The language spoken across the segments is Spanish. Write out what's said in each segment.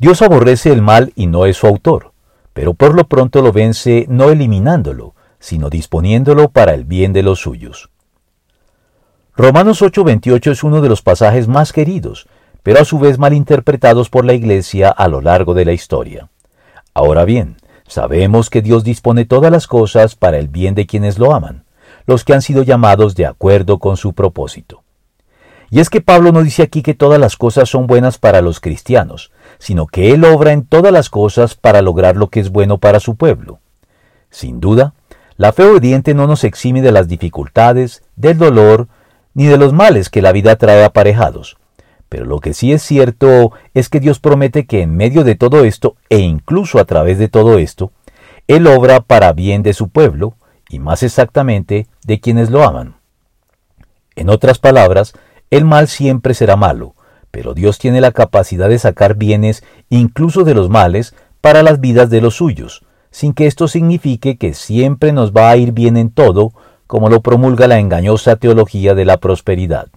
Dios aborrece el mal y no es su autor, pero por lo pronto lo vence no eliminándolo, sino disponiéndolo para el bien de los suyos. Romanos 8:28 es uno de los pasajes más queridos, pero a su vez mal interpretados por la Iglesia a lo largo de la historia. Ahora bien, sabemos que Dios dispone todas las cosas para el bien de quienes lo aman, los que han sido llamados de acuerdo con su propósito. Y es que Pablo no dice aquí que todas las cosas son buenas para los cristianos, sino que Él obra en todas las cosas para lograr lo que es bueno para su pueblo. Sin duda, la fe obediente no nos exime de las dificultades, del dolor, ni de los males que la vida trae aparejados. Pero lo que sí es cierto es que Dios promete que en medio de todo esto, e incluso a través de todo esto, Él obra para bien de su pueblo, y más exactamente de quienes lo aman. En otras palabras, el mal siempre será malo, pero Dios tiene la capacidad de sacar bienes incluso de los males para las vidas de los suyos, sin que esto signifique que siempre nos va a ir bien en todo, como lo promulga la engañosa teología de la prosperidad.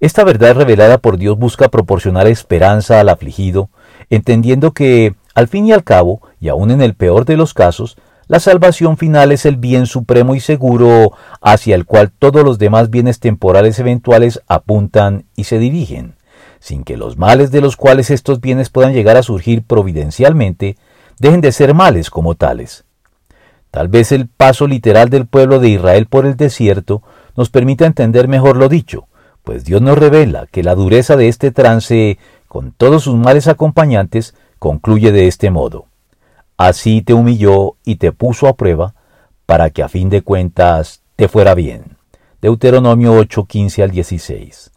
Esta verdad revelada por Dios busca proporcionar esperanza al afligido, entendiendo que, al fin y al cabo, y aun en el peor de los casos, la salvación final es el bien supremo y seguro hacia el cual todos los demás bienes temporales eventuales apuntan y se dirigen, sin que los males de los cuales estos bienes puedan llegar a surgir providencialmente dejen de ser males como tales. Tal vez el paso literal del pueblo de Israel por el desierto nos permita entender mejor lo dicho, pues Dios nos revela que la dureza de este trance, con todos sus males acompañantes, concluye de este modo. Así te humilló y te puso a prueba, para que a fin de cuentas te fuera bien. Deuteronomio 8, 15 al 16.